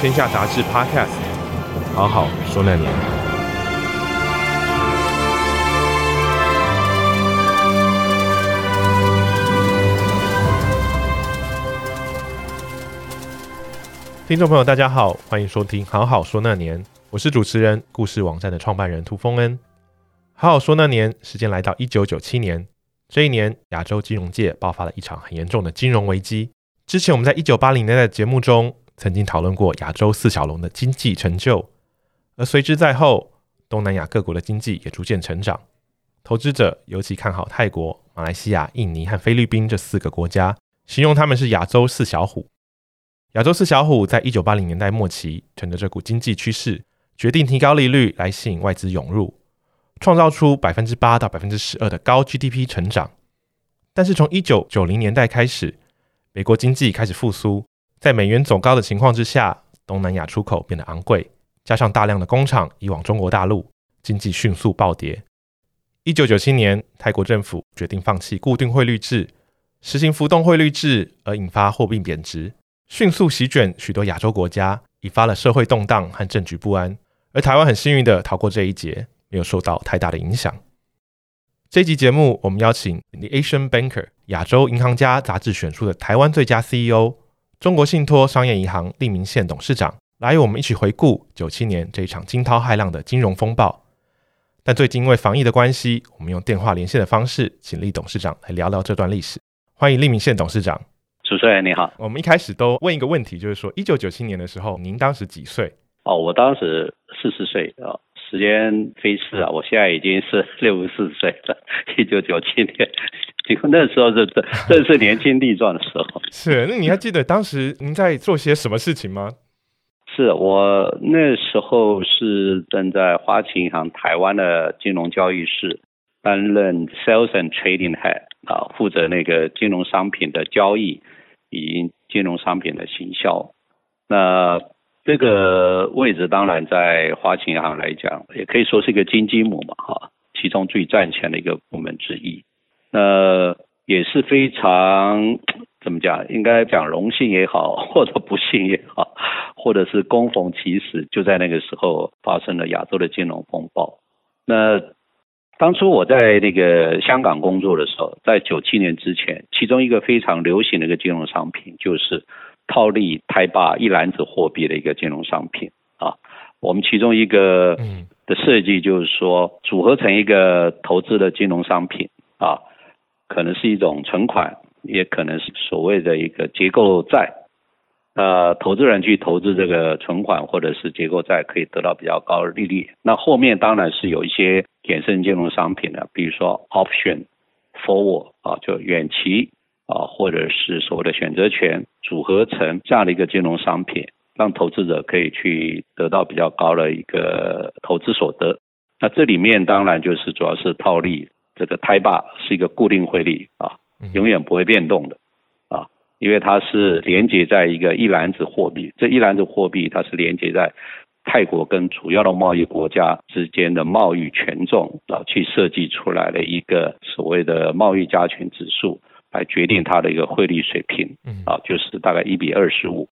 天下杂志 Podcast，好好说那年。听众朋友，大家好，欢迎收听《好好说那年》，我是主持人，故事网站的创办人涂丰恩。好好说那年，时间来到一九九七年，这一年亚洲金融界爆发了一场很严重的金融危机。之前我们在一九八零年代的节目中，曾经讨论过亚洲四小龙的经济成就，而随之在后，东南亚各国的经济也逐渐成长。投资者尤其看好泰国、马来西亚、印尼和菲律宾这四个国家，形容他们是亚洲四小虎。亚洲四小虎在一九八零年代末期，乘着这股经济趋势，决定提高利率来吸引外资涌入，创造出百分之八到百分之十二的高 GDP 成长。但是从一九九零年代开始，美国经济开始复苏。在美元走高的情况之下，东南亚出口变得昂贵，加上大量的工厂移往中国大陆，经济迅速暴跌。一九九七年，泰国政府决定放弃固定汇率制，实行浮动汇率制，而引发货币贬值，迅速席卷许多亚洲国家，引发了社会动荡和政局不安。而台湾很幸运地逃过这一劫，没有受到太大的影响。这集节目，我们邀请《The Asian Banker》亚洲银行家杂志选出的台湾最佳 CEO。中国信托商业银行利民宪董事长来与我们一起回顾九七年这一场惊涛骇浪的金融风暴。但最近因为防疫的关系，我们用电话连线的方式，请利董事长来聊聊这段历史。欢迎利民宪董事长。主持人你好。我们一开始都问一个问题，就是说一九九七年的时候，您当时几岁？哦，我当时四十岁啊。时间飞逝啊，我现在已经是 六十四岁了。一九九七年。那时候是正正是年轻力壮的时候。是，那你还记得当时您在做些什么事情吗？是我那时候是正在花旗银行台湾的金融交易室担任 Sales and Trading Head 啊，负责那个金融商品的交易以及金融商品的行销。那这个位置当然在花旗银行来讲，也可以说是一个金鸡母嘛，哈，其中最赚钱的一个部门之一。那也是非常 怎么讲？应该讲荣幸也好，或者不幸也好，或者是恭逢其时，就在那个时候发生了亚洲的金融风暴。那当初我在那个香港工作的时候，在九七年之前，其中一个非常流行的一个金融商品，就是套利台霸一篮子货币的一个金融商品啊。我们其中一个的设计就是说，组合成一个投资的金融商品啊。可能是一种存款，也可能是所谓的一个结构债。呃，投资人去投资这个存款或者是结构债，可以得到比较高的利率。那后面当然是有一些衍生金融商品的，比如说 option forward 啊，就远期啊，或者是所谓的选择权组合成这样的一个金融商品，让投资者可以去得到比较高的一个投资所得。那这里面当然就是主要是套利。这个泰霸是一个固定汇率啊，永远不会变动的啊，因为它是连接在一个一篮子货币，这一篮子货币它是连接在泰国跟主要的贸易国家之间的贸易权重啊，去设计出来的一个所谓的贸易加权指数，来决定它的一个汇率水平啊，就是大概一比二十五。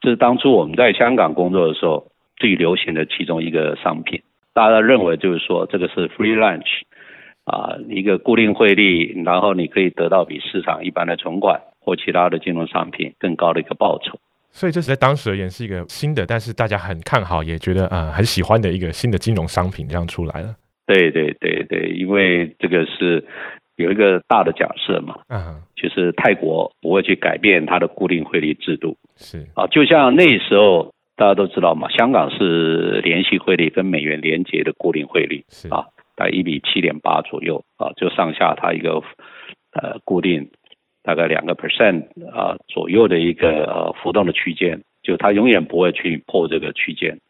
这是当初我们在香港工作的时候最流行的其中一个商品，大家认为就是说这个是 free lunch。啊，一个固定汇率，然后你可以得到比市场一般的存款或其他的金融商品更高的一个报酬。所以这是在当时而言是一个新的，但是大家很看好，也觉得啊、呃、很喜欢的一个新的金融商品这样出来了。对对对对，因为这个是有一个大的假设嘛，嗯，就是泰国不会去改变它的固定汇率制度。是啊，就像那时候大家都知道嘛，香港是联系汇率跟美元连接的固定汇率是啊。大概一比七点八左右啊，就上下它一个呃固定大概两个 percent 啊左右的一个呃浮动的区间，就它永远不会去破这个区间啊。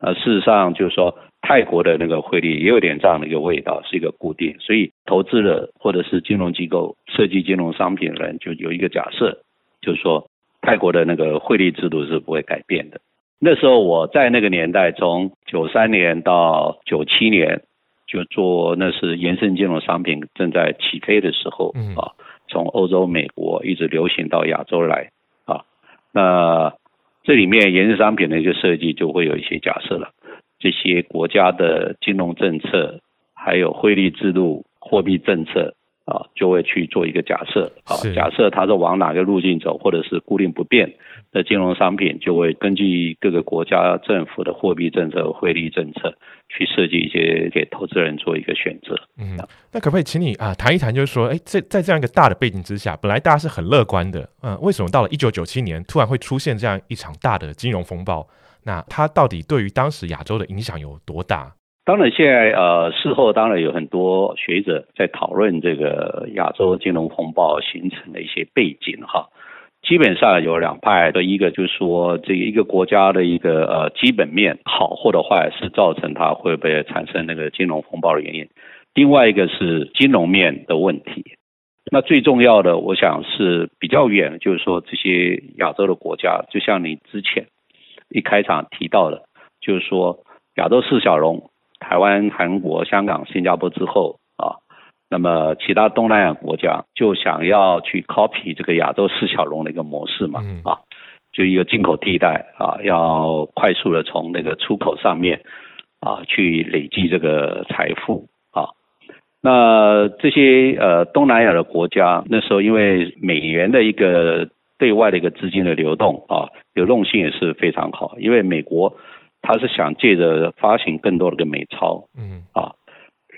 呃，事实上就是说，泰国的那个汇率也有点这样的一个味道，是一个固定，所以投资者或者是金融机构设计金融商品的人就有一个假设，就是说泰国的那个汇率制度是不会改变的。那时候我在那个年代，从九三年到九七年，就做那是延伸金融商品正在起飞的时候啊。从欧洲、美国一直流行到亚洲来啊，那这里面衍生商品的一个设计就会有一些假设了，这些国家的金融政策，还有汇率制度、货币政策。啊，就会去做一个假设啊，假设它是往哪个路径走，或者是固定不变的金融商品，就会根据各个国家政府的货币政策、汇率政策去设计一些给投资人做一个选择。嗯，那可不可以请你啊谈一谈，就是说，哎，在在这样一个大的背景之下，本来大家是很乐观的，嗯，为什么到了一九九七年突然会出现这样一场大的金融风暴？那它到底对于当时亚洲的影响有多大？当然，现在呃，事后当然有很多学者在讨论这个亚洲金融风暴形成的一些背景哈。基本上有两派的，一个就是说，这一个国家的一个呃基本面好或者坏是造成它会不会产生那个金融风暴的原因。另外一个是金融面的问题。那最重要的，我想是比较远，就是说这些亚洲的国家，就像你之前一开场提到的，就是说亚洲四小龙。台湾、韩国、香港、新加坡之后啊，那么其他东南亚国家就想要去 copy 这个亚洲四小龙的一个模式嘛，啊，就一个进口替代啊，要快速的从那个出口上面啊去累积这个财富啊。那这些呃东南亚的国家那时候因为美元的一个对外的一个资金的流动啊，流动性也是非常好，因为美国。他是想借着发行更多的个美钞，嗯啊，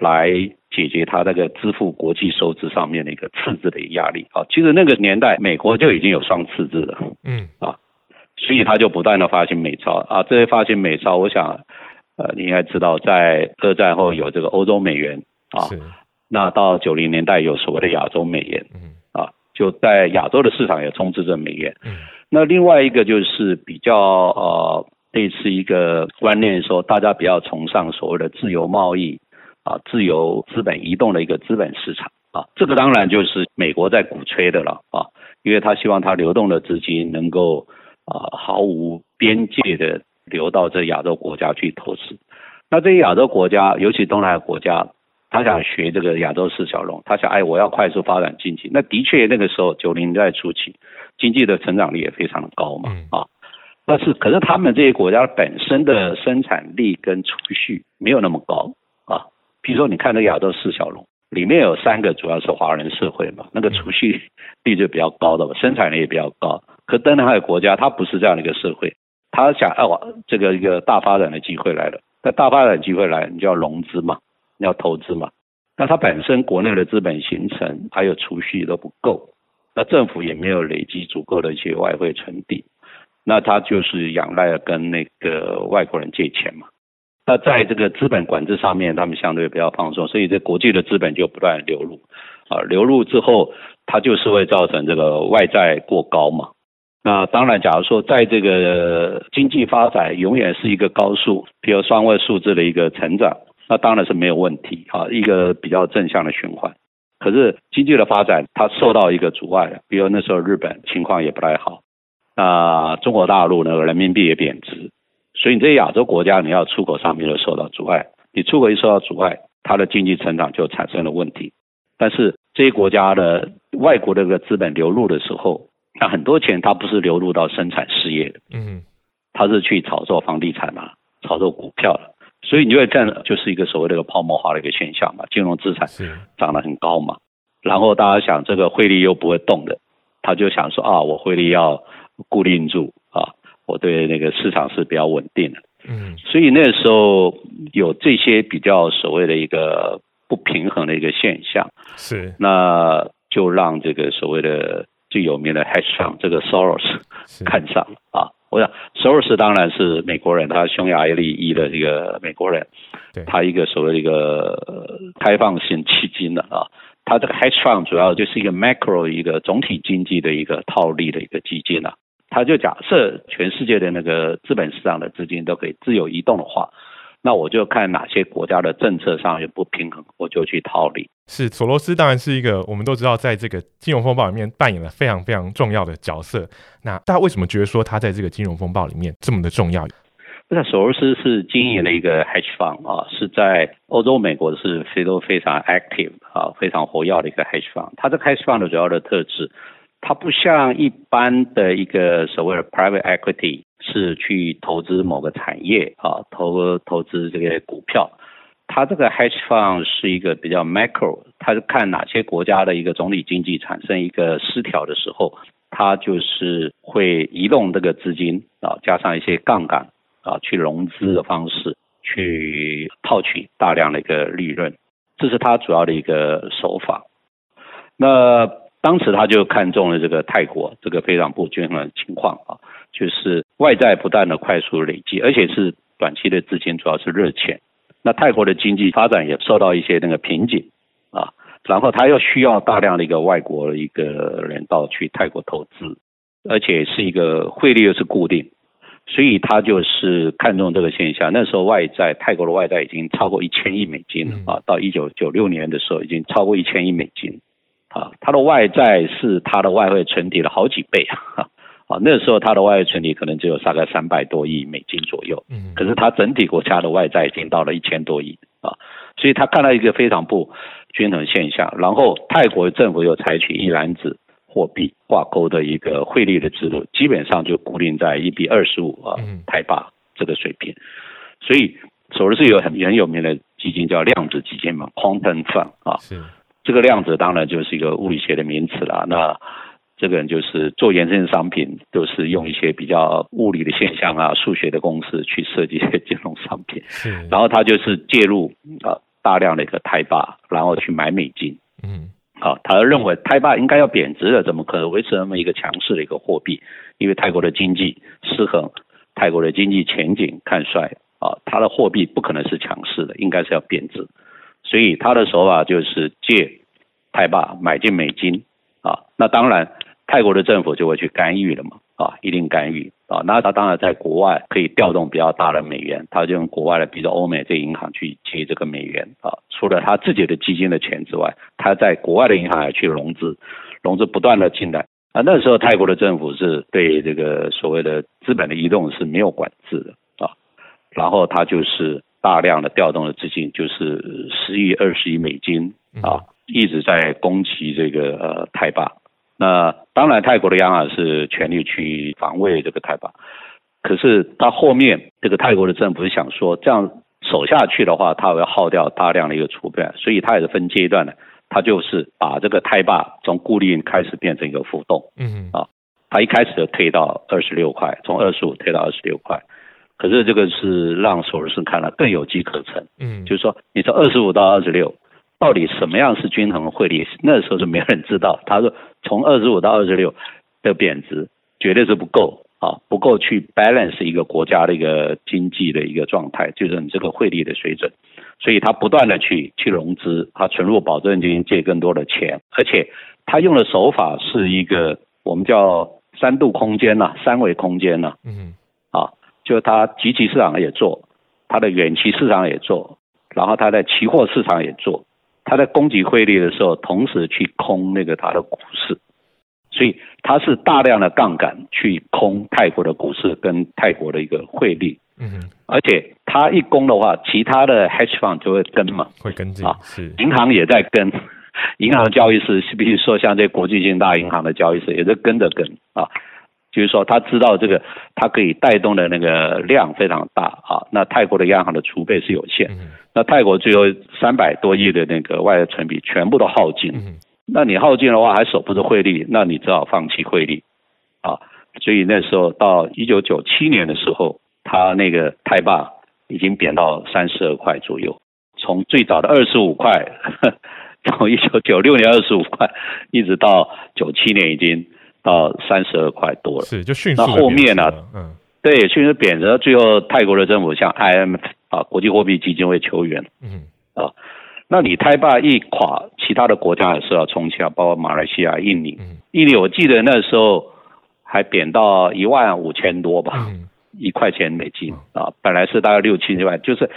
来解决他那个支付国际收支上面的一个赤字的压力啊。其实那个年代，美国就已经有双赤字了，嗯啊，所以他就不断的发行美钞啊。这些发行美钞，我想，呃，你应该知道，在二战后有这个欧洲美元啊，那到九零年代有所谓的亚洲美元，嗯啊，就在亚洲的市场也充斥着美元。嗯，那另外一个就是比较呃。类似一个观念，说大家比较崇尚所谓的自由贸易啊，自由资本移动的一个资本市场啊，这个当然就是美国在鼓吹的了啊，因为他希望他流动的资金能够啊毫无边界的流到这亚洲国家去投资。那这些亚洲国家，尤其东南亚国家，他想学这个亚洲四小龙，他想哎，我要快速发展经济。那的确那个时候九零年代初期，经济的成长率也非常的高嘛啊。但是，可是他们这些国家本身的生产力跟储蓄没有那么高啊。比如说，你看那个亚洲四小龙里面有三个主要是华人社会嘛，那个储蓄率就比较高的嘛，生产力也比较高。可当然还有国家，它不是这样的一个社会，它想哦，这个一个大发展的机会来了，那大发展机会来，你就要融资嘛，你要投资嘛。那它本身国内的资本形成还有储蓄都不够，那政府也没有累积足够的一些外汇存底。那他就是仰赖跟那个外国人借钱嘛。那在这个资本管制上面，他们相对比较放松，所以这国际的资本就不断流入啊，流入之后，它就是会造成这个外债过高嘛。那当然，假如说在这个经济发展永远是一个高速，比如双位数字的一个成长，那当然是没有问题啊，一个比较正向的循环。可是经济的发展它受到一个阻碍，比如那时候日本情况也不太好。那中国大陆呢，人民币也贬值，所以你这些亚洲国家，你要出口商品就受到阻碍。你出口一受到阻碍，它的经济成长就产生了问题。但是这些国家的外国的这个资本流入的时候，那很多钱它不是流入到生产事业的，嗯，它是去炒作房地产啊，炒作股票了。所以你就会看，就是一个所谓的一个泡沫化的一个现象嘛，金融资产涨得很高嘛。然后大家想，这个汇率又不会动的，他就想说啊，我汇率要。固定住啊，我对那个市场是比较稳定的，嗯，所以那时候有这些比较所谓的一个不平衡的一个现象，是，那就让这个所谓的最有名的 hedge fund 这个 Soros 看上了啊，我想 Soros 当然是美国人，他匈牙利裔的这个美国人，对，他一个所谓的一个开放性基金的啊。他这个 hedge fund 主要就是一个 macro 一个总体经济的一个套利的一个基金啊。他就假设全世界的那个资本市场的资金都可以自由移动的话，那我就看哪些国家的政策上有不平衡，我就去套利。是索罗斯当然是一个我们都知道，在这个金融风暴里面扮演了非常非常重要的角色。那大家为什么觉得说他在这个金融风暴里面这么的重要？那索罗斯是经营了一个 hedge fund 啊，是在欧洲、美国是非都非常 active 啊，非常活跃的一个 hedge fund。它这个 hedge fund 的主要的特质。它不像一般的一个所谓的 private equity 是去投资某个产业啊，投投资这个股票。它这个 hedge fund 是一个比较 macro，它是看哪些国家的一个总体经济产生一个失调的时候，它就是会移动这个资金啊，加上一些杠杆啊，去融资的方式去套取大量的一个利润，这是它主要的一个手法。那当时他就看中了这个泰国这个非常不均衡的情况啊，就是外债不断的快速累积，而且是短期的资金主要是热钱。那泰国的经济发展也受到一些那个瓶颈啊，然后他又需要大量的一个外国的一个人到去泰国投资，而且是一个汇率又是固定，所以他就是看中这个现象。那时候外债泰国的外债已经超过一千亿美金了啊，到一九九六年的时候已经超过一千亿美金。啊，它的外债是它的外汇存底的好几倍啊！啊，那时候它的外汇存底可能只有大概三百多亿美金左右，嗯，可是它整体国家的外债已经到了一千多亿啊，所以他看到一个非常不均衡现象。然后泰国政府又采取一篮子货币挂钩的一个汇率的制度，基本上就固定在一比二十五啊，台币这个水平。所以索罗斯有很很有名的基金叫量子基金嘛，Quantum Fund 啊。是。这个量子当然就是一个物理学的名词了。那这个人就是做衍生商品，都是用一些比较物理的现象啊、数学的公式去设计一些金融商品。是。然后他就是介入啊大量的一个泰币，然后去买美金。嗯。啊，他认为泰币应该要贬值了，怎么可能维持那么一个强势的一个货币？因为泰国的经济失衡，泰国的经济前景看衰啊，它的货币不可能是强势的，应该是要贬值。所以他的手法就是借泰币买进美金啊，那当然泰国的政府就会去干预了嘛啊，一定干预啊。那他当然在国外可以调动比较大的美元，他就用国外的，比如欧美这银行去借这个美元啊。除了他自己的基金的钱之外，他在国外的银行也去融资，融资不断的进来啊。那时候泰国的政府是对这个所谓的资本的移动是没有管制的啊，然后他就是。大量的调动的资金，就是十亿、二十亿美金啊，一直在攻击这个呃泰币。那当然，泰国的央行是全力去防卫这个泰币。可是到后面这个泰国的政府是想说，这样守下去的话，他会耗掉大量的一个储备，所以他也是分阶段的。他就是把这个泰币从固定开始变成一个浮动，嗯啊，他一开始就推到二十六块，从二十五推到二十六块。可是这个是让索罗斯看了更有机可乘，嗯，就是说你从二十五到二十六，到底什么样是均衡汇率？那时候是没人知道。他说从二十五到二十六的贬值绝对是不够啊，不够去 balance 一个国家的一个经济的一个状态，就是你这个汇率的水准。所以他不断的去去融资，他存入保证金借更多的钱，而且他用的手法是一个我们叫三度空间呐、啊，三维空间呐、啊，嗯。就他集体市场也做，他的远期市场也做，然后他在期货市场也做，他在攻击汇率的时候，同时去空那个他的股市，所以他是大量的杠杆去空泰国的股市跟泰国的一个汇率，嗯，而且他一攻的话，其他的 hedge fund 就会跟嘛，会跟进啊，是。银行也在跟，银行交易师，比如说像这国际性大银行的交易师也在跟着跟。啊。就是说，他知道这个，他可以带动的那个量非常大啊。那泰国的央行的储备是有限，那泰国最后三百多亿的那个外汇存底全部都耗尽。那你耗尽的话，还守不住汇率，那你只好放弃汇率啊。所以那时候到一九九七年的时候，他那个泰币已经贬到三十二块左右，从最早的二十五块，从一九九六年二十五块，一直到九七年已经。到三十二块多了，是就迅速。那后面呢？嗯，对，迅速贬值。最后泰国的政府向 IMF 啊，国际货币基金会求援，嗯啊，那你泰霸一垮，其他的国家也是要冲起来，包括马来西亚、印尼。嗯、印尼我记得那时候还贬到一万五千多吧，嗯、一块钱美金啊，本来是大概六七千万，就是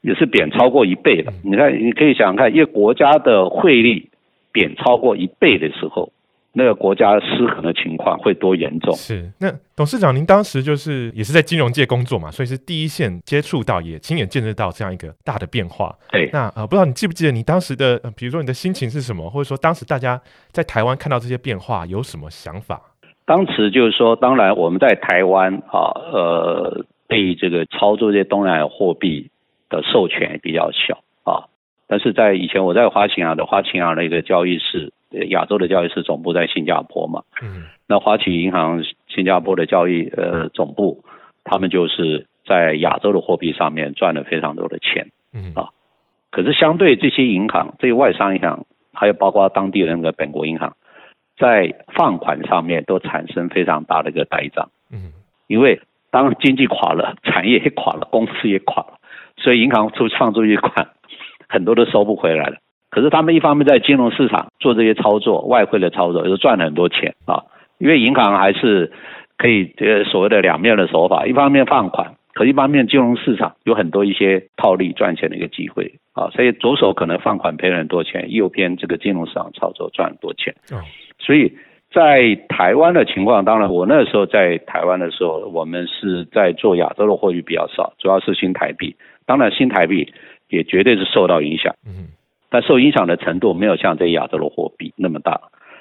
也是贬超过一倍的。嗯、你看，你可以想想看，一个国家的汇率贬超过一倍的时候。那个国家失衡的情况会多严重？是那董事长，您当时就是也是在金融界工作嘛，所以是第一线接触到，也亲眼见识到这样一个大的变化。对，那呃，不知道你记不记得你当时的，呃、比如说你的心情是什么，或者说当时大家在台湾看到这些变化有什么想法？当时就是说，当然我们在台湾啊，呃，对这个操作这些东南亚货币的授权也比较小啊，但是在以前我在花旗银行的花旗银行的一个交易室。亚洲的交易是总部在新加坡嘛，嗯，那花旗银行新加坡的交易呃总部，他们就是在亚洲的货币上面赚了非常多的钱，嗯。啊，可是相对这些银行，这些外商银行，还有包括当地的那个本国银行，在放款上面都产生非常大的一个呆账，嗯，因为当经济垮了，产业也垮了，公司也垮了，所以银行出放出去款，很多都收不回来了。可是他们一方面在金融市场做这些操作，外汇的操作，又赚了很多钱啊。因为银行还是可以这个所谓的两面的手法，一方面放款，可一方面金融市场有很多一些套利赚钱的一个机会啊。所以左手可能放款赔了很多钱，右边这个金融市场操作赚很多钱。所以在台湾的情况，当然我那时候在台湾的时候，我们是在做亚洲的货币比较少，主要是新台币。当然新台币也绝对是受到影响。嗯。但受影响的程度没有像这亚洲的货币那么大。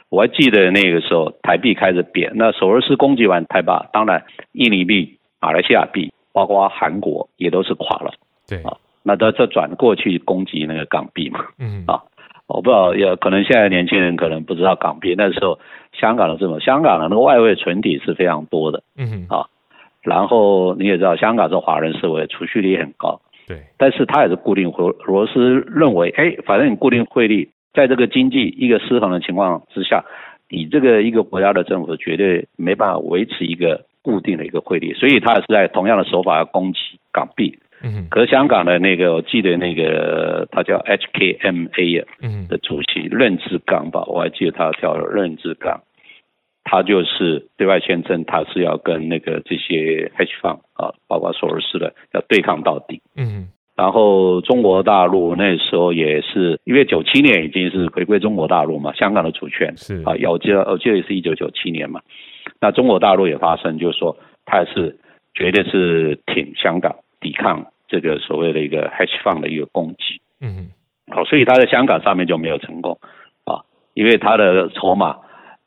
我还记得那个时候台币开始贬，那索罗斯攻击完台霸，当然印尼币、马来西亚币，包括韩国也都是垮了。对啊，那他这转过去攻击那个港币嘛。嗯啊，我不知道，也可能现在年轻人可能不知道港币。那时候香港的这种，香港的那个外汇存底是非常多的。嗯啊，然后你也知道，香港是华人社会，储蓄率很高。对，但是它也是固定汇，俄罗斯认为，哎，反正你固定汇率，在这个经济一个失衡的情况之下，你这个一个国家的政府绝对没办法维持一个固定的一个汇率，所以它也是在同样的手法要攻击港币。嗯，可是香港的那个，我记得那个他叫 HKMA 的主席任志刚吧，我还记得他叫任志刚。他就是对外宣称，他是要跟那个这些 hedge fund 啊，包括索罗斯的，要对抗到底。嗯，然后中国大陆那时候也是，因为九七年已经是回归中国大陆嘛，香港的主权是啊，我记得我记得也是一九九七年嘛。那中国大陆也发生，就是说他也是绝对是挺香港，抵抗这个所谓的一个 hedge fund 的一个攻击。嗯，好，所以他在香港上面就没有成功啊，因为他的筹码。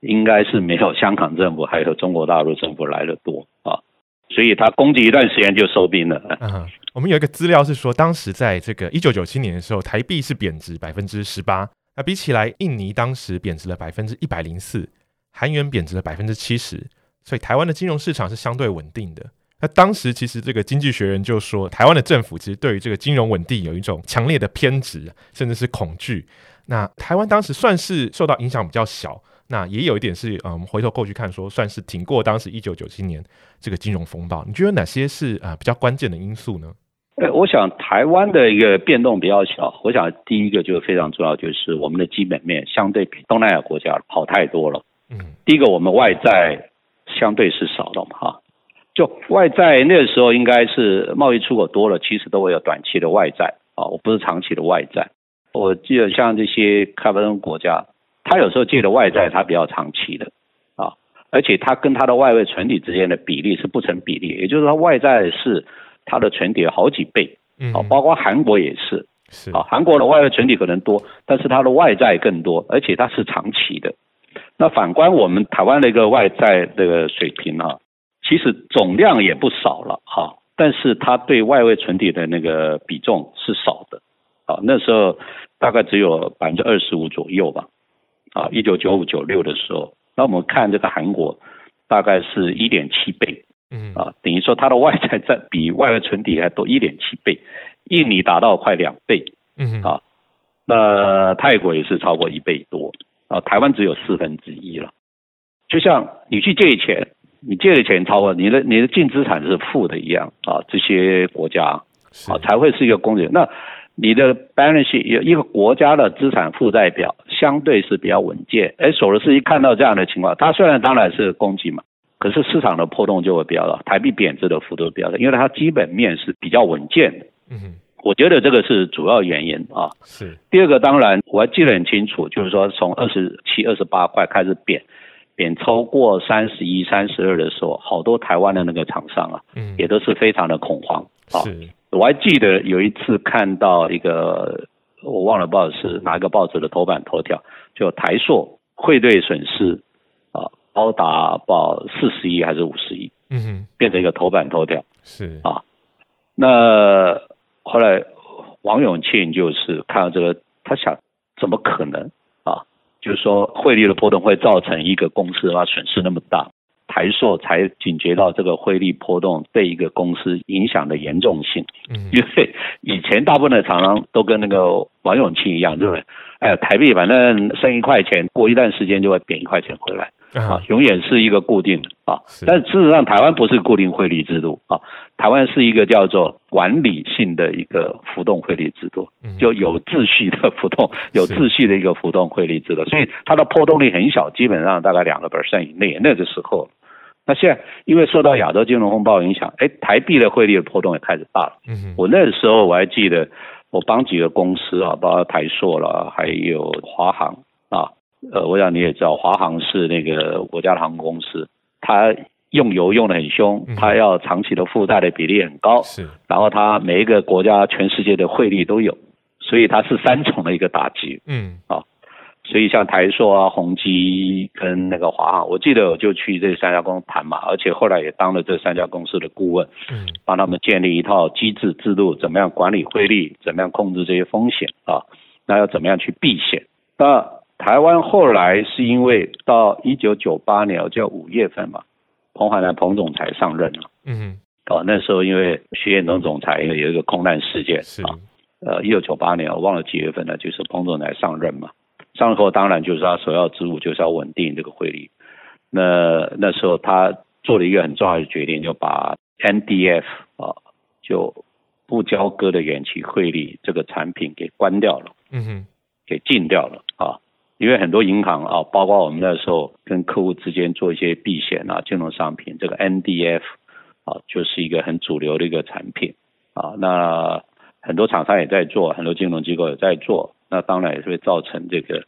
应该是没有香港政府还有中国大陆政府来的多啊，所以他攻击一段时间就收兵了。嗯，我们有一个资料是说，当时在这个一九九七年的时候，台币是贬值百分之十八，那比起来，印尼当时贬值了百分之一百零四，韩元贬值了百分之七十，所以台湾的金融市场是相对稳定的。那当时其实这个经济学人就说，台湾的政府其实对于这个金融稳定有一种强烈的偏执，甚至是恐惧。那台湾当时算是受到影响比较小。那也有一点是，嗯，回头过去看，说算是挺过当时一九九七年这个金融风暴。你觉得哪些是啊比较关键的因素呢？呃，我想台湾的一个变动比较小。我想第一个就是非常重要，就是我们的基本面相对比东南亚国家好太多了。嗯，第一个我们外债相对是少的嘛，哈，就外债那个时候应该是贸易出口多了，其实都会有短期的外债啊，我不是长期的外债。我记得像这些开发中国家。他有时候借的外债，它比较长期的，啊，而且它跟它的外汇存底之间的比例是不成比例，也就是说外债是它的存底好几倍，啊，包括韩国也是，是啊，韩国的外汇存底可能多，但是它的外债更多，而且它是长期的。那反观我们台湾的一个外债这个水平啊，其实总量也不少了，哈，但是它对外汇存底的那个比重是少的，啊，那时候大概只有百分之二十五左右吧。啊，一九九五九六的时候，那我们看这个韩国，大概是一点七倍，嗯，啊，等于说它的外债占比外汇存底还多一点七倍，印尼达到快两倍，嗯，啊，那泰国也是超过一倍多，啊，台湾只有四分之一了。就像你去借钱，你借的钱超过你的你的净资产是负的一样，啊，这些国家啊才会是一个工人。那你的 balance sheet 有一个国家的资产负债表相对是比较稳健。哎，索罗斯一看到这样的情况，他虽然当然是攻击嘛，可是市场的波动就会比较大，台币贬值的幅度比较大，因为它基本面是比较稳健的。嗯哼，我觉得这个是主要原因啊。是。第二个当然我还记得很清楚，就是说从二十七、二十八块开始贬，贬超过三十一、三十二的时候，好多台湾的那个厂商啊，嗯，也都是非常的恐慌啊。是。我还记得有一次看到一个，我忘了报纸是哪一个报纸的头版头条，就台硕汇兑损失啊，高达报四十亿还是五十亿，嗯哼，变成一个头版头条，是啊，那后来王永庆就是看到这个，他想怎么可能啊？就是说汇率的波动会造成一个公司的话损失那么大。台塑才警觉到这个汇率波动对一个公司影响的严重性，嗯，因为以前大部分的厂商都跟那个王永庆一样，对不对？哎呀，台币反正升一块钱，过一段时间就会贬一块钱回来。啊，永远是一个固定的啊，但事实上台湾不是固定汇率制度啊，台湾是一个叫做管理性的一个浮动汇率制度，就有秩序的浮动，有秩序的一个浮动汇率制度，所以它的波动率很小，基本上大概两个 percent 以内。那个时候，那现在因为受到亚洲金融风暴影响，哎，台币的汇率的波动也开始大了。嗯，我那个时候我还记得，我帮几个公司啊，包括台塑了，还有华航啊。呃，我想你也知道，华航是那个国家的航空公司，它用油用得很凶，它要长期的负债的比例很高，是，然后它每一个国家全世界的汇率都有，所以它是三重的一个打击，嗯，啊，所以像台塑啊、宏基跟那个华航，我记得我就去这三家公司谈嘛，而且后来也当了这三家公司的顾问，嗯，帮他们建立一套机制制度，怎么样管理汇率，怎么样控制这些风险啊，那要怎么样去避险，那。台湾后来是因为到一九九八年，叫五月份嘛，彭海南彭总裁上任了。嗯，哦，那时候因为徐延东总裁有一个空难事件是啊，呃，一九九八年我忘了几月份了，就是彭总裁上任嘛。上任后当然就是他首要职务就是要稳定这个汇率。那那时候他做了一个很重要的决定，就把 NDF 啊，就不交割的远期汇率这个产品给关掉了。嗯哼，给禁掉了啊。因为很多银行啊，包括我们那时候跟客户之间做一些避险啊，金融商品，这个 NDF 啊，就是一个很主流的一个产品啊。那很多厂商也在做，很多金融机构也在做，那当然也是会造成这个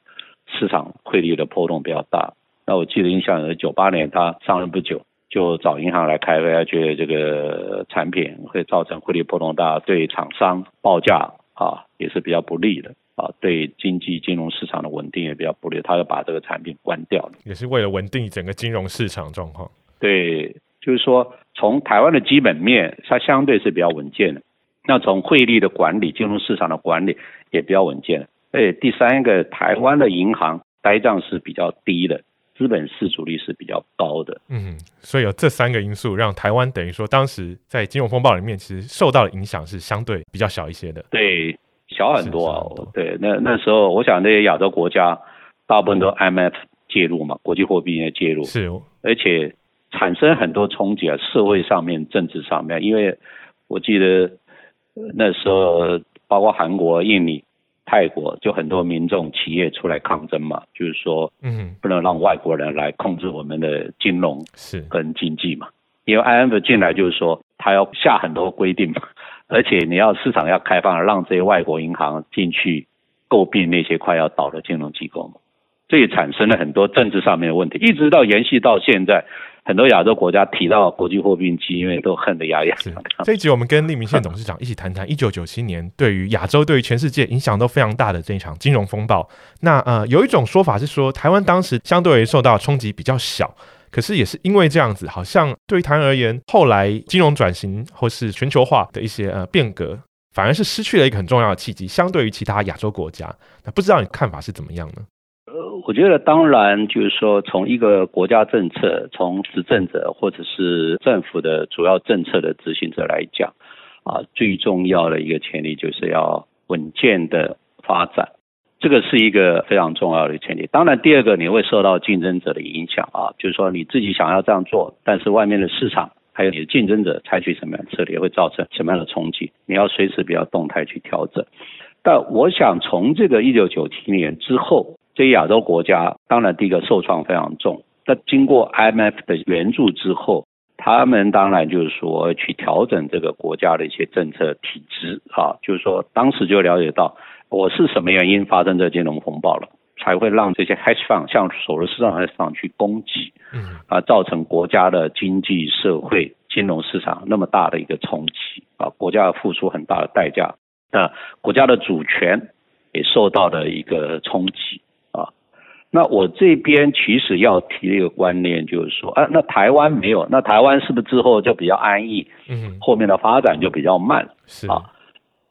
市场汇率的波动比较大。那我记得印象是九八年他上任不久，就找银行来开会，他觉得这个产品会造成汇率波动大，对厂商报价啊也是比较不利的。啊，对经济金融市场的稳定也比较不利，他就把这个产品关掉了，也是为了稳定整个金融市场状况。对，就是说从台湾的基本面，它相对是比较稳健的。那从汇率的管理、金融市场的管理也比较稳健。哎，第三个，台湾的银行呆账是比较低的，资本市足率是比较高的。嗯，所以有这三个因素，让台湾等于说当时在金融风暴里面，其实受到的影响是相对比较小一些的。对。小很多啊，对，那那时候我想那些亚洲国家大部分都 IMF 介入嘛，国际货币也介入，是，而且产生很多冲击啊，社会上面、政治上面，因为我记得那时候包括韩国、印尼、泰国，就很多民众企业出来抗争嘛，就是说，嗯，不能让外国人来控制我们的金融是。跟经济嘛，因为 IMF 进来就是说他要下很多规定嘛。而且你要市场要开放，让这些外国银行进去购并那些快要倒的金融机构，这也产生了很多政治上面的问题，一直到延续到现在，很多亚洲国家提到国际货币基金，因为都恨得牙痒。这一集我们跟利明宪董事长一起谈谈一九九七年对于亚洲、对于全世界影响都非常大的这一场金融风暴。那呃，有一种说法是说，台湾当时相对于受到冲击比较小。可是也是因为这样子，好像对于台湾而言，后来金融转型或是全球化的一些呃变革，反而是失去了一个很重要的契机，相对于其他亚洲国家。那不知道你看法是怎么样呢？呃，我觉得当然就是说，从一个国家政策，从执政者或者是政府的主要政策的执行者来讲，啊，最重要的一个前提就是要稳健的发展。这个是一个非常重要的前提。当然，第二个你会受到竞争者的影响啊，就是说你自己想要这样做，但是外面的市场还有你的竞争者采取什么样的策略，会造成什么样的冲击，你要随时比较动态去调整。但我想从这个一九九七年之后，这些亚洲国家当然第一个受创非常重，那经过 IMF 的援助之后，他们当然就是说去调整这个国家的一些政策体制啊，就是说当时就了解到我是什么原因发生这金融风暴了。才会让这些 hedge fund 向索罗斯市场 hedge fund 去供给，嗯，啊，造成国家的经济社会金融市场那么大的一个冲击啊，国家要付出很大的代价，那国家的主权也受到了一个冲击啊。那我这边其实要提的一个观念就是说，啊，那台湾没有，那台湾是不是之后就比较安逸？嗯，后面的发展就比较慢，是啊。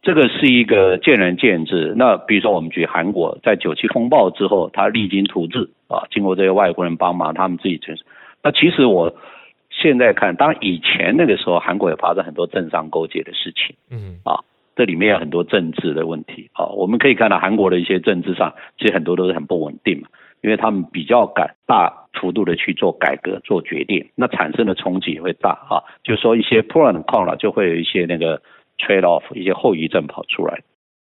这个是一个见仁见智。那比如说，我们举韩国，在九七风暴之后，他励精图治啊，经过这些外国人帮忙，他们自己承受。那其实我现在看，当然以前那个时候，韩国也发生很多政商勾结的事情，嗯啊，这里面有很多政治的问题啊。我们可以看到韩国的一些政治上，其实很多都是很不稳定嘛，因为他们比较敢大幅度的去做改革、做决定，那产生的冲击也会大啊。就说一些 pro and con 了，就会有一些那个。trade off 一些后遗症跑出来，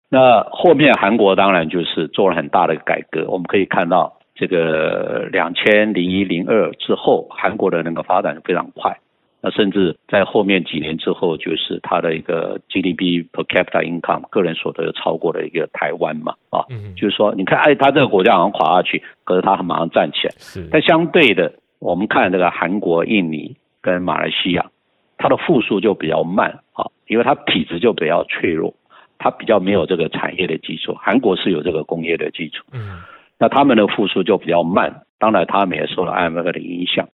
那后面韩国当然就是做了很大的改革。我们可以看到，这个两千零一零二之后，韩国的那个发展非常快。那甚至在后面几年之后，就是它的一个 GDP per capita income 个人所得超过了一个台湾嘛，啊，就是说你看，哎，它这个国家好像垮下去，可是它马上站起来。是。但相对的，我们看这个韩国、印尼跟马来西亚，它的复苏就比较慢啊。因为它体质就比较脆弱，它比较没有这个产业的基础。韩国是有这个工业的基础，嗯，那他们的复苏就比较慢。当然，他们也受了 IMF 的影响。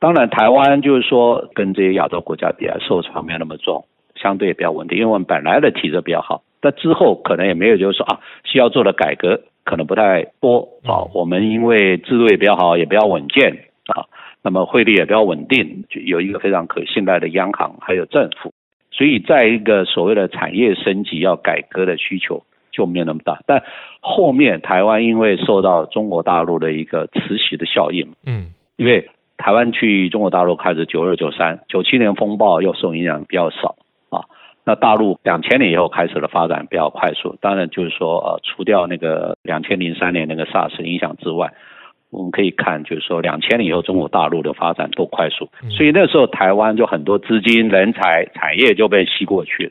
当然，台湾就是说跟这些亚洲国家比，受创没有那么重，相对也比较稳定。因为我们本来的体制比较好，但之后可能也没有就是说啊，需要做的改革可能不太多啊。我们因为制度也比较好，也比较稳健啊，那么汇率也比较稳定，就有一个非常可信赖的央行还有政府。所以，在一个所谓的产业升级要改革的需求就没有那么大，但后面台湾因为受到中国大陆的一个磁吸的效应，嗯，因为台湾去中国大陆开始九二九三九七年风暴又受影响比较少啊，那大陆两千年以后开始的发展比较快速，当然就是说呃，除掉那个两千零三年那个 SARS 影响之外。我们可以看，就是说，两千年以后，中国大陆的发展多快速，所以那时候台湾就很多资金、人才、产业就被吸过去了。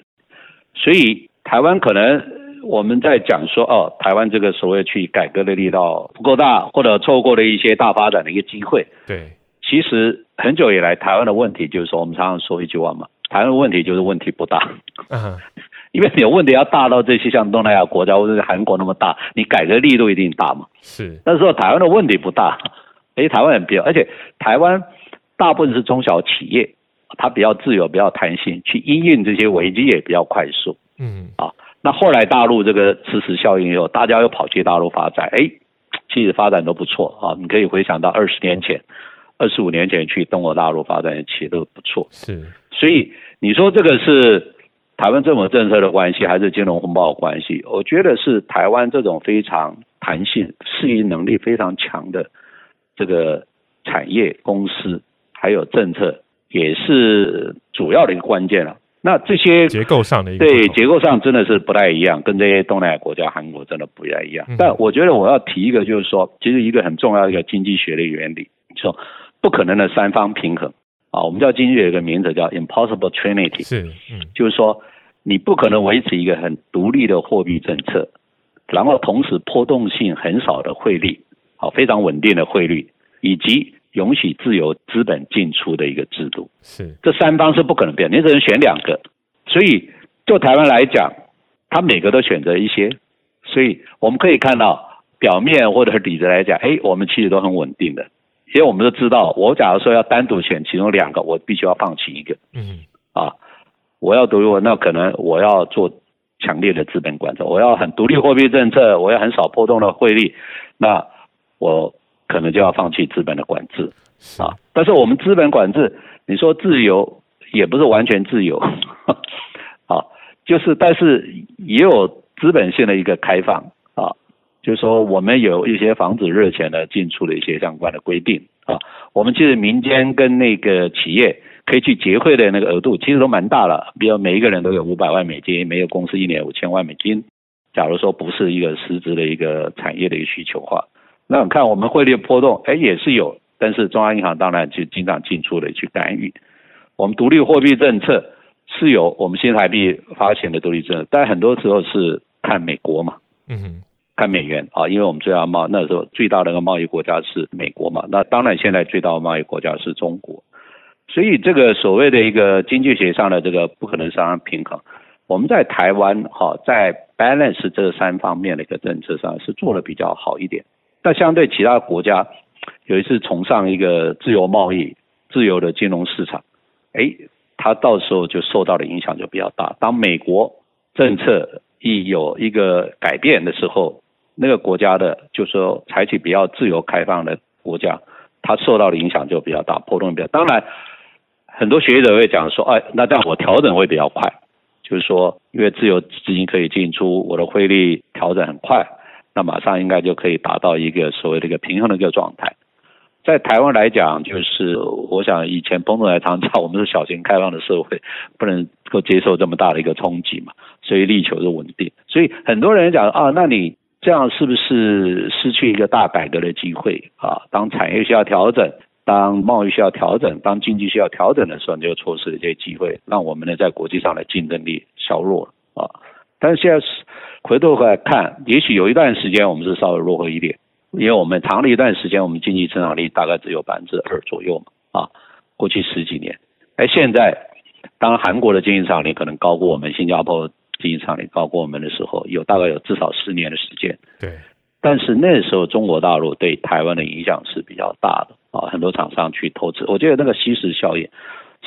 所以台湾可能我们在讲说，哦，台湾这个所谓去改革的力道不够大，或者错过了一些大发展的一个机会。对，其实很久以来，台湾的问题就是说，我们常常说一句话嘛，台湾的问题就是问题不大。嗯。因为你有问题要大到这些像东南亚国家或者是韩国那么大，你改革力度一定大嘛。是，但是说台湾的问题不大，哎，台湾很比较，而且台湾大部分是中小企业，它比较自由，比较弹性，去因应这些危机也比较快速。嗯，啊，那后来大陆这个磁石效应以后，大家又跑去大陆发展，哎，其实发展都不错啊。你可以回想到二十年前、二十五年前去中国大陆发展的企业都不错。是，所以你说这个是。台湾政府政策的关系，还是金融风暴的关系？我觉得是台湾这种非常弹性、适应能力非常强的这个产业公司，还有政策，也是主要的一个关键了。那这些结构上的一个对结构上真的是不太一样，跟这些东南亚国家、韩国真的不太一样。嗯、但我觉得我要提一个，就是说，其实一个很重要的一个经济学的原理，说不可能的三方平衡。啊，我们叫经济学有一个名字叫 impossible trinity，是，嗯，就是说你不可能维持一个很独立的货币政策，然后同时波动性很少的汇率，好，非常稳定的汇率，以及允许自由资本进出的一个制度，是，这三方是不可能变，你只能选两个，所以就台湾来讲，他每个都选择一些，所以我们可以看到表面或者底子来讲，哎，我们其实都很稳定的。因为我们都知道，我假如说要单独选其中两个，我必须要放弃一个。嗯，啊，我要独立，那可能我要做强烈的资本管制，我要很独立货币政策，我要很少波动的汇率，那我可能就要放弃资本的管制。啊，但是我们资本管制，你说自由也不是完全自由，啊，就是但是也有资本性的一个开放。就是说，我们有一些防止热钱的进出的一些相关的规定啊。我们其实民间跟那个企业可以去结汇的那个额度，其实都蛮大了。比如每一个人都有五百万美金，每个公司一年五千万美金。假如说不是一个实质的一个产业的一个需求化，那看我们汇率波动，哎，也是有，但是中央银行当然就经常进出的去干预。我们独立货币政策是有我们新台币发行的独立政策，但很多时候是看美国嘛，嗯哼，看美元啊，因为我们最大贸那时候最大的一个贸易国家是美国嘛，那当然现在最大的贸易国家是中国。所以这个所谓的一个经济学上的这个不可能双平衡，我们在台湾哈，在 balance 这三方面的一个政策上是做的比较好一点。但相对其他国家，有一次崇尚一个自由贸易、自由的金融市场，哎，它到时候就受到的影响就比较大。当美国政策一有一个改变的时候，那个国家的就是说采取比较自由开放的国家，它受到的影响就比较大，波动比较。当然。很多学者会讲说，哎，那这样我调整会比较快，就是说，因为自由资金可以进出，我的汇率调整很快，那马上应该就可以达到一个所谓的一个平衡的一个状态。在台湾来讲，就是我想以前彭总来常讲，我们是小型开放的社会，不能够接受这么大的一个冲击嘛，所以力求是稳定。所以很多人讲啊，那你这样是不是失去一个大改革的机会啊？当产业需要调整。当贸易需要调整，当经济需要调整的时候，你就错失了这些机会，让我们呢在国际上的竞争力削弱了啊。但是现在是回头回来看，也许有一段时间我们是稍微落后一点，因为我们长了一段时间，我们经济增长率大概只有百分之二左右嘛啊。过去十几年，哎，现在当韩国的经济增长率可能高过我们，新加坡经济增长率高过我们的时候，有大概有至少十年的时间。对。但是那时候中国大陆对台湾的影响是比较大的啊，很多厂商去投资，我觉得那个吸食效应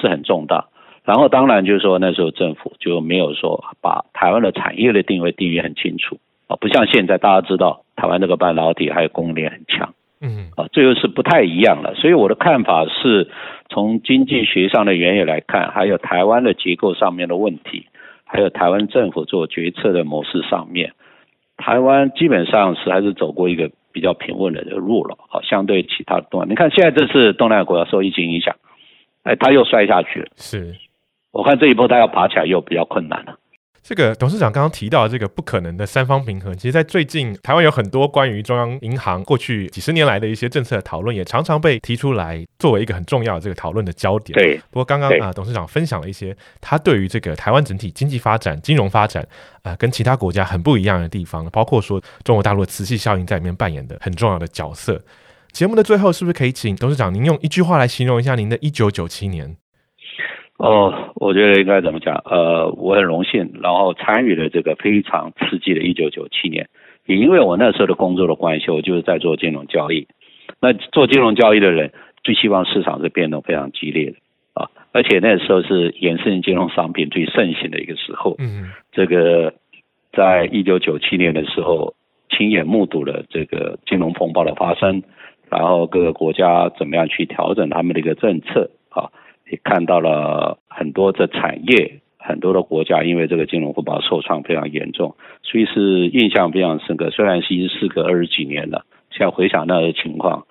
是很重大。然后当然就是说那时候政府就没有说把台湾的产业的定位定义很清楚啊，不像现在大家知道台湾这个半导体还有供应链很强，嗯啊，这又是不太一样了。所以我的看法是从经济学上的原因来看，还有台湾的结构上面的问题，还有台湾政府做决策的模式上面。台湾基本上是还是走过一个比较平稳的路了，好，相对其他的东南，你看现在这次东南亚国家受疫情影响，哎，它又摔下去了。是，我看这一波它要爬起来又比较困难了。这个董事长刚刚提到的这个不可能的三方平衡，其实，在最近台湾有很多关于中央银行过去几十年来的一些政策的讨论，也常常被提出来作为一个很重要的这个讨论的焦点。对。不过刚刚啊，董事长分享了一些他对于这个台湾整体经济发展、金融发展啊，跟其他国家很不一样的地方，包括说中国大陆的磁吸效应在里面扮演的很重要的角色。节目的最后，是不是可以请董事长您用一句话来形容一下您的一九九七年？哦，我觉得应该怎么讲？呃，我很荣幸，然后参与了这个非常刺激的1997年。也因为我那时候的工作的关系，我就是在做金融交易。那做金融交易的人最希望市场是变动非常激烈的啊，而且那时候是衍生金融商品最盛行的一个时候。嗯，这个在1997年的时候，亲眼目睹了这个金融风暴的发生，然后各个国家怎么样去调整他们的一个政策啊。也看到了很多的产业，很多的国家因为这个金融风暴受创非常严重，所以是印象非常深刻。虽然是已经事隔二十几年了，现在回想那个情况，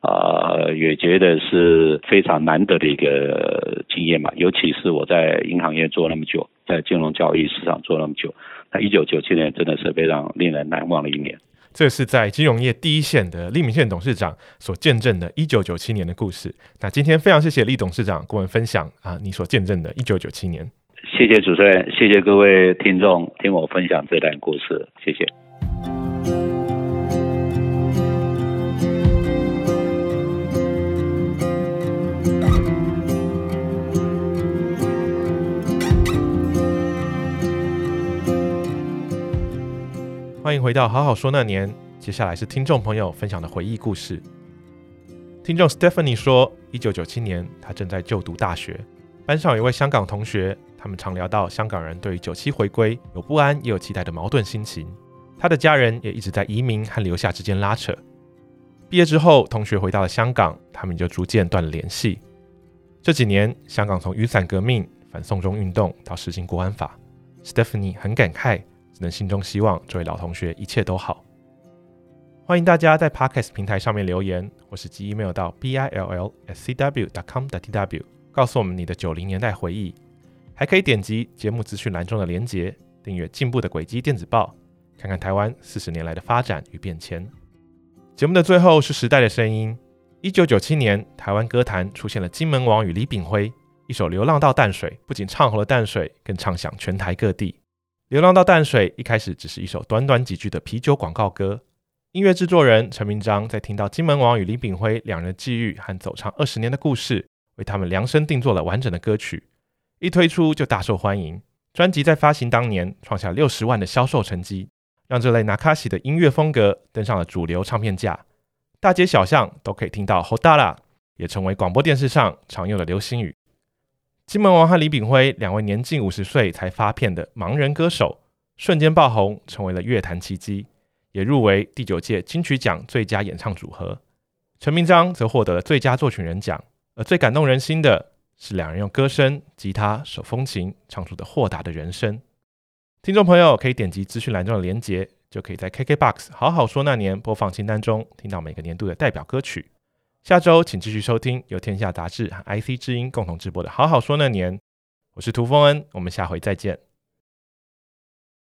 啊、呃，也觉得是非常难得的一个经验嘛。尤其是我在银行业做那么久，在金融交易市场做那么久，那一九九七年真的是非常令人难忘的一年。这是在金融业第一线的利明宪董事长所见证的1997年的故事。那今天非常谢谢利董事长跟我们分享啊，你所见证的1997年。谢谢主持人，谢谢各位听众听我分享这段故事，谢谢。欢迎回到好好说那年，接下来是听众朋友分享的回忆故事。听众 Stephanie 说，一九九七年，她正在就读大学，班上有一位香港同学，他们常聊到香港人对于九七回归有不安也有期待的矛盾心情。他的家人也一直在移民和留下之间拉扯。毕业之后，同学回到了香港，他们就逐渐断了联系。这几年，香港从雨伞革命、反送中运动到实行国安法，Stephanie 很感慨。只能心中希望这位老同学一切都好。欢迎大家在 Podcast 平台上面留言，或是寄 email 到 bil lsc w.com t w 告诉我们你的九零年代回忆。还可以点击节目资讯栏中的连结，订阅《进步的轨迹电子报》，看看台湾四十年来的发展与变迁。节目的最后是时代的声音。一九九七年，台湾歌坛出现了金门王与李炳辉，一首《流浪到淡水》不仅唱红了淡水，更唱响全台各地。《流浪到淡水》一开始只是一首短短几句的啤酒广告歌。音乐制作人陈明章在听到金门王与李炳辉两人际遇和走唱二十年的故事，为他们量身定做了完整的歌曲。一推出就大受欢迎，专辑在发行当年创下六十万的销售成绩，让这类那卡西的音乐风格登上了主流唱片架，大街小巷都可以听到。Hodala，，也成为广播电视上常用的流行语。金门王和李炳辉两位年近五十岁才发片的盲人歌手，瞬间爆红，成为了乐坛奇迹，也入围第九届金曲奖最佳演唱组合。陈明章则获得了最佳作曲人奖，而最感动人心的。是两人用歌声、吉他、手风琴唱出的豁达的人生。听众朋友可以点击资讯栏中的连结，就可以在 KKBOX 好好说那年播放清单中听到每个年度的代表歌曲。下周请继续收听由天下杂志和 IC 之音共同直播的《好好说那年》，我是涂丰恩，我们下回再见。